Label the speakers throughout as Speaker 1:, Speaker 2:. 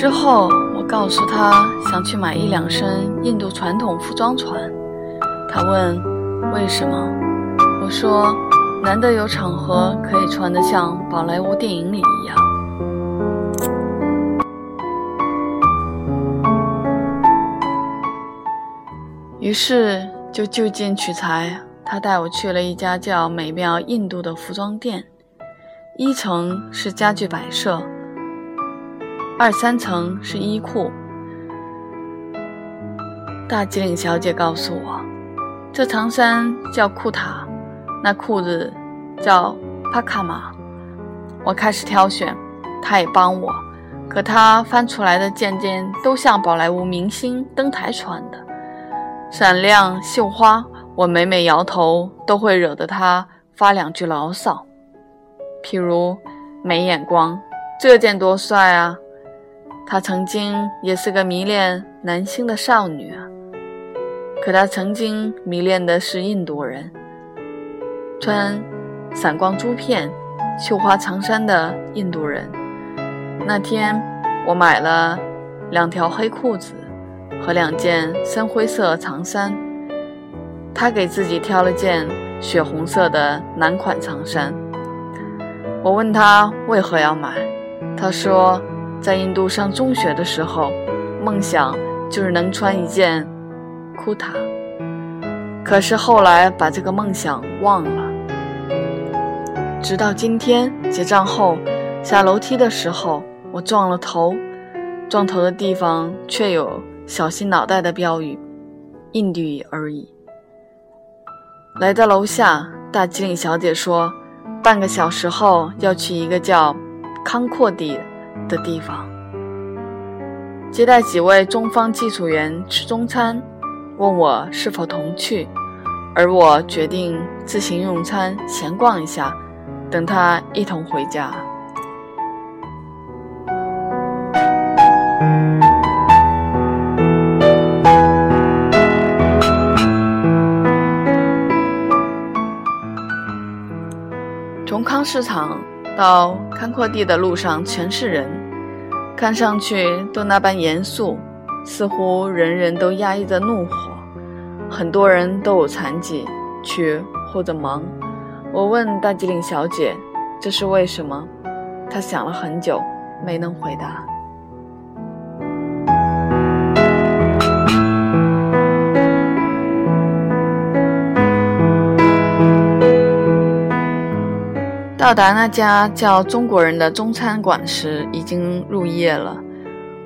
Speaker 1: 之后，我告诉他想去买一两身印度传统服装穿。他问为什么？我说难得有场合可以穿得像宝莱坞电影里一样。于是就就近取材，他带我去了一家叫“美妙印度”的服装店，一层是家具摆设。二三层是衣裤。大吉岭小姐告诉我，这长衫叫库塔，那裤子叫帕卡玛。我开始挑选，她也帮我，可她翻出来的件件都像宝莱坞明星登台穿的，闪亮绣花。我每每摇头，都会惹得她发两句牢骚，譬如没眼光，这件多帅啊！她曾经也是个迷恋男星的少女啊，可她曾经迷恋的是印度人，穿闪光珠片、绣花长衫的印度人。那天我买了两条黑裤子和两件深灰色长衫，她给自己挑了件血红色的男款长衫。我问她为何要买，她说。在印度上中学的时候，梦想就是能穿一件库塔。可是后来把这个梦想忘了。直到今天结账后下楼梯的时候，我撞了头，撞头的地方却有“小心脑袋”的标语，印度语而已。来到楼下，大机灵小姐说，半个小时后要去一个叫康阔地。的地方，接待几位中方技术员吃中餐，问我是否同去，而我决定自行用餐，闲逛一下，等他一同回家。从康市场到康阔地的路上全是人。看上去都那般严肃，似乎人人都压抑着怒火，很多人都有残疾，去或者忙。我问大吉岭小姐：“这是为什么？”她想了很久，没能回答。到达那家叫“中国人”的中餐馆时，已经入夜了。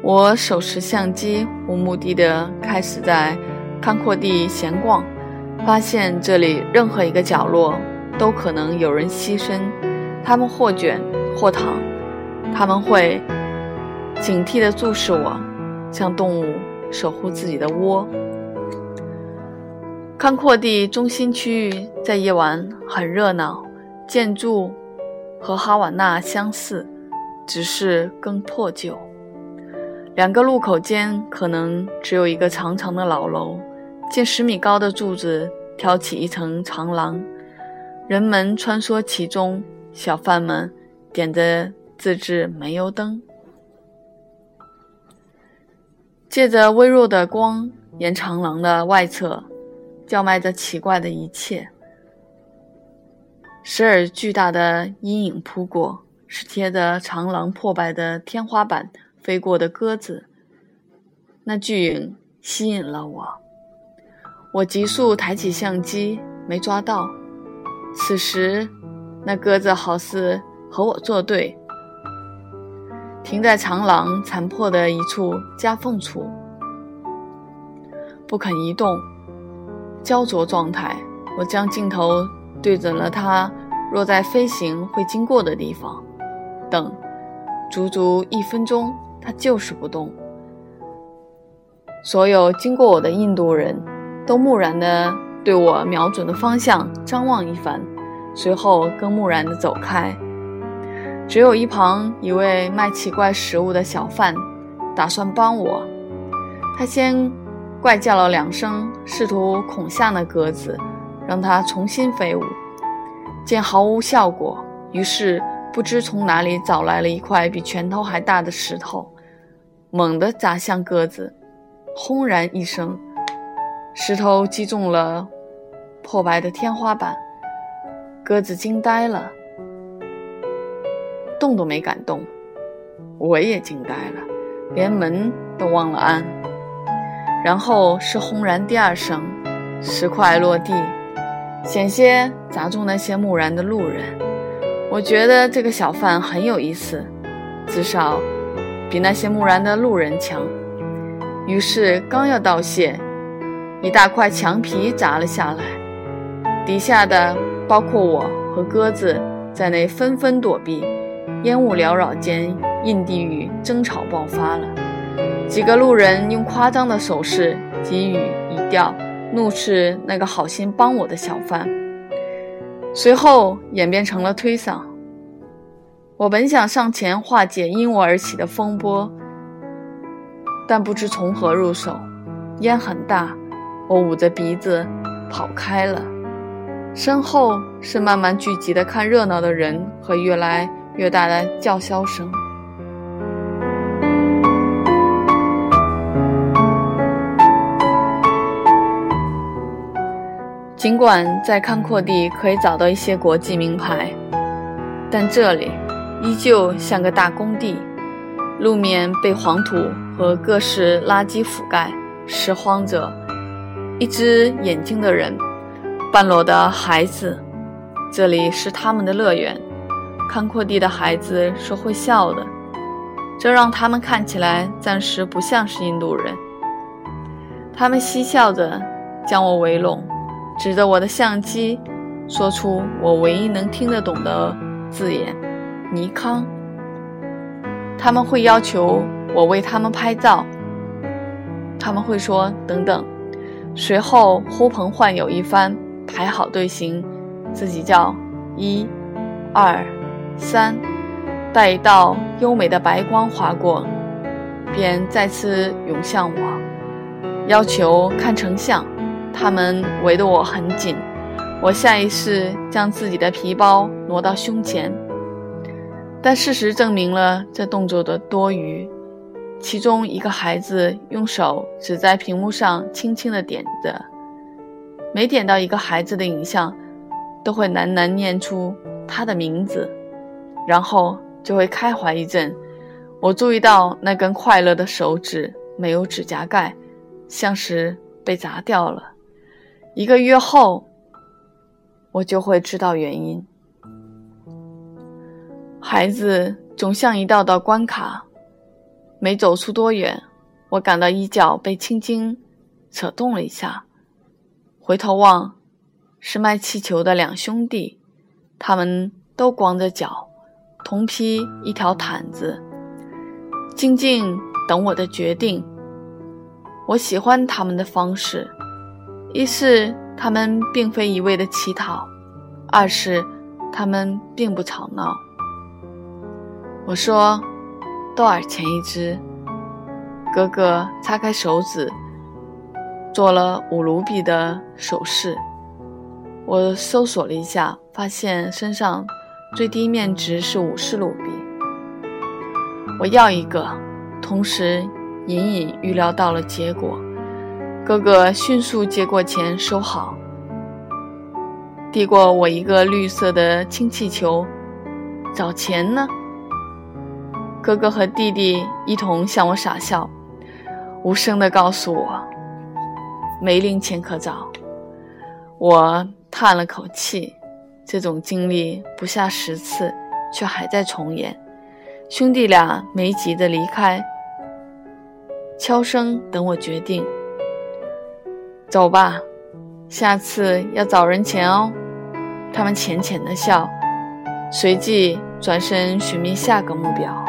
Speaker 1: 我手持相机，无目的的开始在康阔地闲逛，发现这里任何一个角落都可能有人栖身。他们或卷或躺，他们会警惕地注视我，像动物守护自己的窝。康阔地中心区域在夜晚很热闹，建筑。和哈瓦那相似，只是更破旧。两个路口间可能只有一个长长的老楼，近十米高的柱子挑起一层长廊，人们穿梭其中，小贩们点着自制煤油灯，借着微弱的光，沿长廊的外侧叫卖着奇怪的一切。时而巨大的阴影扑过，是贴着长廊破败的天花板飞过的鸽子。那巨影吸引了我，我急速抬起相机，没抓到。此时，那鸽子好似和我作对，停在长廊残破的一处夹缝处，不肯移动，焦灼状态。我将镜头。对准了它，若在飞行会经过的地方，等，足足一分钟，它就是不动。所有经过我的印度人都木然地对我瞄准的方向张望一番，随后更木然地走开。只有一旁一位卖奇怪食物的小贩打算帮我，他先怪叫了两声，试图恐吓那鸽子。让它重新飞舞，见毫无效果，于是不知从哪里找来了一块比拳头还大的石头。猛地砸向鸽子，轰然一声，石头击中了破败的天花板，鸽子惊呆了，动都没敢动。我也惊呆了，连门都忘了按。然后是轰然第二声，石块落地，险些砸中那些木然的路人。我觉得这个小贩很有意思，至少。比那些木然的路人强。于是刚要道谢，一大块墙皮砸了下来，底下的包括我和鸽子在内纷纷躲避。烟雾缭绕间，印地语争吵爆发了。几个路人用夸张的手势给予语调，怒斥那个好心帮我的小贩。随后演变成了推搡。我本想上前化解因我而起的风波，但不知从何入手。烟很大，我捂着鼻子跑开了。身后是慢慢聚集的看热闹的人和越来越大的叫嚣声。尽管在康阔地可以找到一些国际名牌，但这里。依旧像个大工地，路面被黄土和各式垃圾覆盖，拾荒者。一只眼睛的人，半裸的孩子，这里是他们的乐园。康阔地的孩子是会笑的，这让他们看起来暂时不像是印度人。他们嬉笑着将我围拢，指着我的相机，说出我唯一能听得懂的字眼。尼康，他们会要求我为他们拍照，他们会说等等，随后呼朋唤友一番，排好队形，自己叫一、二、三，待一道优美的白光划过，便再次涌向我，要求看成像。他们围得我很紧，我下意识将自己的皮包挪到胸前。但事实证明了这动作的多余。其中一个孩子用手指在屏幕上，轻轻地点着。每点到一个孩子的影像，都会喃喃念出他的名字，然后就会开怀一阵。我注意到那根快乐的手指没有指甲盖，像是被砸掉了。一个月后，我就会知道原因。孩子总像一道道关卡，没走出多远，我感到衣角被轻轻扯动了一下。回头望，是卖气球的两兄弟，他们都光着脚，同披一条毯子，静静等我的决定。我喜欢他们的方式，一是他们并非一味的乞讨，二是他们并不吵闹。我说：“多少钱一只？”哥哥擦开手指，做了五卢比的手势。我搜索了一下，发现身上最低面值是五十卢比。我要一个，同时隐隐预料到了结果。哥哥迅速接过钱，收好，递过我一个绿色的氢气球。找钱呢？哥哥和弟弟一同向我傻笑，无声地告诉我：“没零钱可找。”我叹了口气，这种经历不下十次，却还在重演。兄弟俩没急着离开，悄声等我决定。走吧，下次要找人前哦。他们浅浅的笑，随即转身寻觅下个目标。